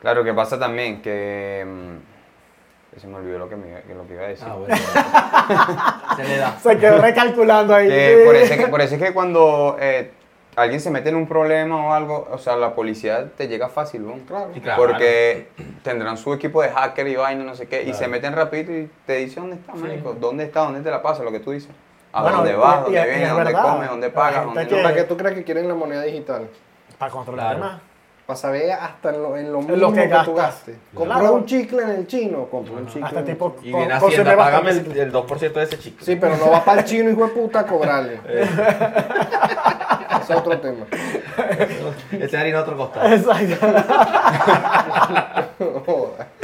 Claro, que pasa también que... mm, Se me olvidó lo que, me, que lo que iba a decir. Ah, bueno. Se le da. Se quedó recalculando ahí. Que por, eso, es que, por eso es que cuando eh, alguien se mete en un problema o algo, o sea, la policía te llega fácil, ¿no? Claro. Sí, claro. Porque tendrán su equipo de hacker y vaina, no sé qué, y se meten rapidito y te dicen dónde está, marico, dónde está, dónde te la pasa, lo que tú dices. A Bueno, dónde vas, y- dónde vienes, es dónde comes, dónde pagas, dónde que- no. ¿Para qué tú crees que quieren la moneda digital? Para controlar Claro. más. Para saber hasta en lo, en lo En mínimo lo que que, tú gastes. Compró Claro. un chicle en el chino, compró un chicle. Hasta tipo. Y viene Hacienda, págame el, el 2% de ese chicle. Sí, pero no va para el chino, hijo de puta, a cobrarle. Ese es otro tema. Ese harina otro costado. Exacto.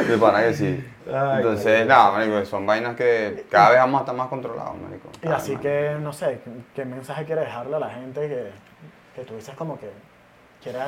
De pana que sí. Entonces, marico. nada, marico, son vainas que cada vez vamos a estar más controlados, marico. Y así que, no sé, ¿qué- ¿qué mensaje quieres dejarle a la gente que, que tú dices como que quieres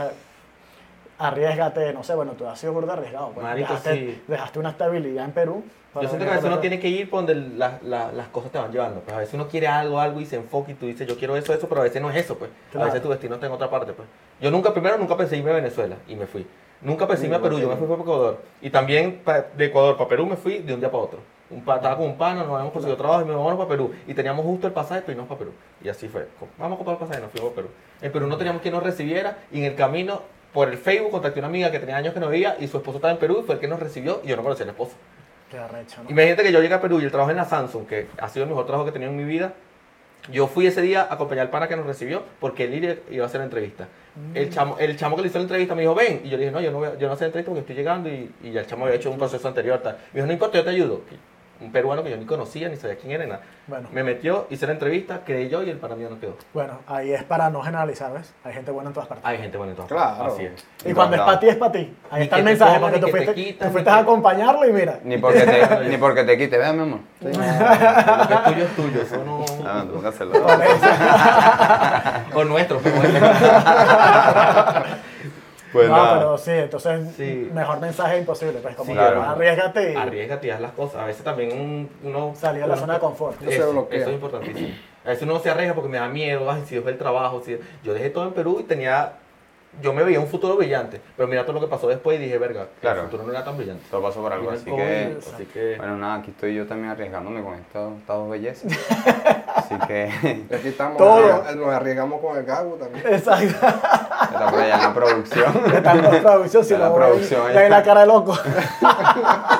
arriesgate, no sé, bueno, tú has sido burda arriesgado, pues, Marico, dejaste, sí. dejaste una estabilidad en Perú. Yo siento que a veces uno tiene que ir por donde la- la- las cosas te van llevando. Pues a veces uno quiere algo, algo y se enfoca y tú dices, yo quiero eso, eso, pero a veces no es eso, pues. Claro. A veces tu destino está en otra parte, pues. Yo nunca, primero, nunca pensé irme a Venezuela y me fui. Nunca pensé irme a Perú, yo me fui para Ecuador. Y también de Ecuador para Perú me fui de un día para otro. Un estaba con un pana, nos habíamos conseguido trabajo y me vamos para Perú. Y teníamos justo el pasaje para irnos para Perú. Y así fue. Vamos a comprar el pasaje y nos fuimos para Perú. En Perú no teníamos quien nos recibiera y en el camino, por el Facebook, contacté a una amiga que tenía años que no veía y su esposo estaba en Perú y fue el que nos recibió y yo no conocía al esposo. Qué arrecho, ¿no? Imagínate que yo llegué a Perú y el trabajo en la Samsung, que ha sido el mejor trabajo que he tenido en mi vida. Yo fui ese día a acompañar al pana que nos recibió porque él iba- iba a hacer la entrevista. El, chamo, el chamo que le hizo la entrevista me dijo, ven. Y yo le dije, no, yo no voy a, yo no voy a hacer entrevista porque estoy llegando y, y ya el chamo había hecho un proceso anterior. Tal. Me dijo, no importa, yo te ayudo. Un peruano que yo ni conocía, ni sabía quién era, ni nada. Bueno. Me metió, hice la entrevista, quedé yo y el para mí no quedó. Bueno, ahí es para no generalizar, ¿ves? Hay gente buena en todas partes. Hay gente buena en todas Claro. partes, Así es. Y cuando es para ti, es para ti. Ahí Ni está el mensaje, pongan, porque tú que te fuiste, quitan, tú ni fuiste que- a acompañarlo y mira. Ni porque te, ni porque te quite, vea mi amor. Lo que es tuyo es tuyo, eso no... Ah, tengo que hacerlo. Por eso. O nuestro, bueno. Pues no, nada. pero sí, entonces Sí. mejor mensaje imposible. Pues como Sí, que claro. arriesgate y Arriesgate y haz las cosas. A veces también un- uno... salir de la zona de confort. No se Eso, bloquea. eso es importantísimo. A veces uno se arriesga porque me da miedo, ay, si dejo el trabajo. Si... Yo dejé todo en Perú y tenía... Yo me veía un futuro brillante, pero mira todo lo que pasó después y dije, verga, Claro. el futuro no era tan brillante. Todo pasó por algo, así COVID, que... así que... Bueno, nada, aquí estoy yo también arriesgándome con estas dos bellezas. Así que... Aquí estamos, Todo. eh, nos arriesgamos con el gago también. Exacto. Está por allá en la producción. Está en la producción, si la ahí, producción, ahí. la cara de loco.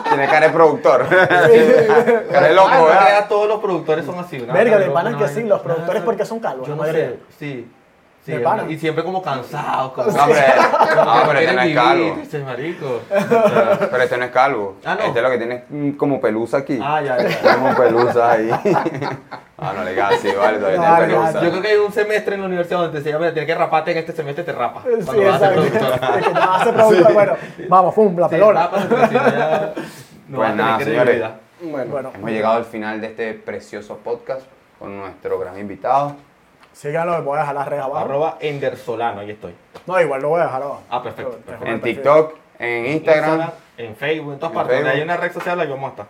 Tiene cara de productor. cara de loco, Ah, no, ¿verdad? todos los productores son así. una Verga, de panas que sí, los productores porque son calvos, Yo no sé, sí. Sí, y siempre como cansados, como... No, hombre, no, pero este no es calvo. Dices, marico. O sea, Pero este no es calvo. Ah, no. Este es lo que tiene mm, como pelusa aquí. Ah, ya, ya. Tiene como pelusa ahí. Ah, no le digas así, vale, todavía No, tiene no, pelusa. Yo creo que hay un semestre en la universidad donde te decía, mira, tienes que raparte en este semestre, te rapa. Sí, Cuando vas a ser exacto. productor. Es que hace productor, bueno, vamos, pum, la Sí, no ya no Pues vas nada, credibilidad. Bueno, Bueno, Hemos llegado al final de este precioso podcast con nuestro gran invitado. síganlo, voy a dejar las redes abajo. Arroba Endersolano, ahí estoy. No, igual lo voy a dejar abajo. Ah, perfecto, Te- te En. TikTok, en Instagram. En Facebook, en todas En partes. Donde hay una red social, ahí vamos a estar.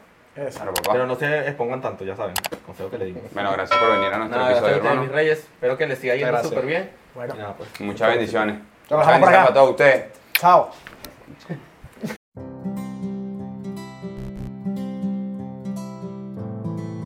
Claro, papá. Pero no se expongan tanto, ya saben. Consejo que le digo. Bueno, gracias por venir a nuestro Nada, gracias a episodio, ustedes, hermano. mis reyes. Espero que les siga yendo Gracias. súper bien. Bueno. Y nada, pues. Muchas bendiciones. Muchas por bendiciones acá. para todos ustedes. Chao.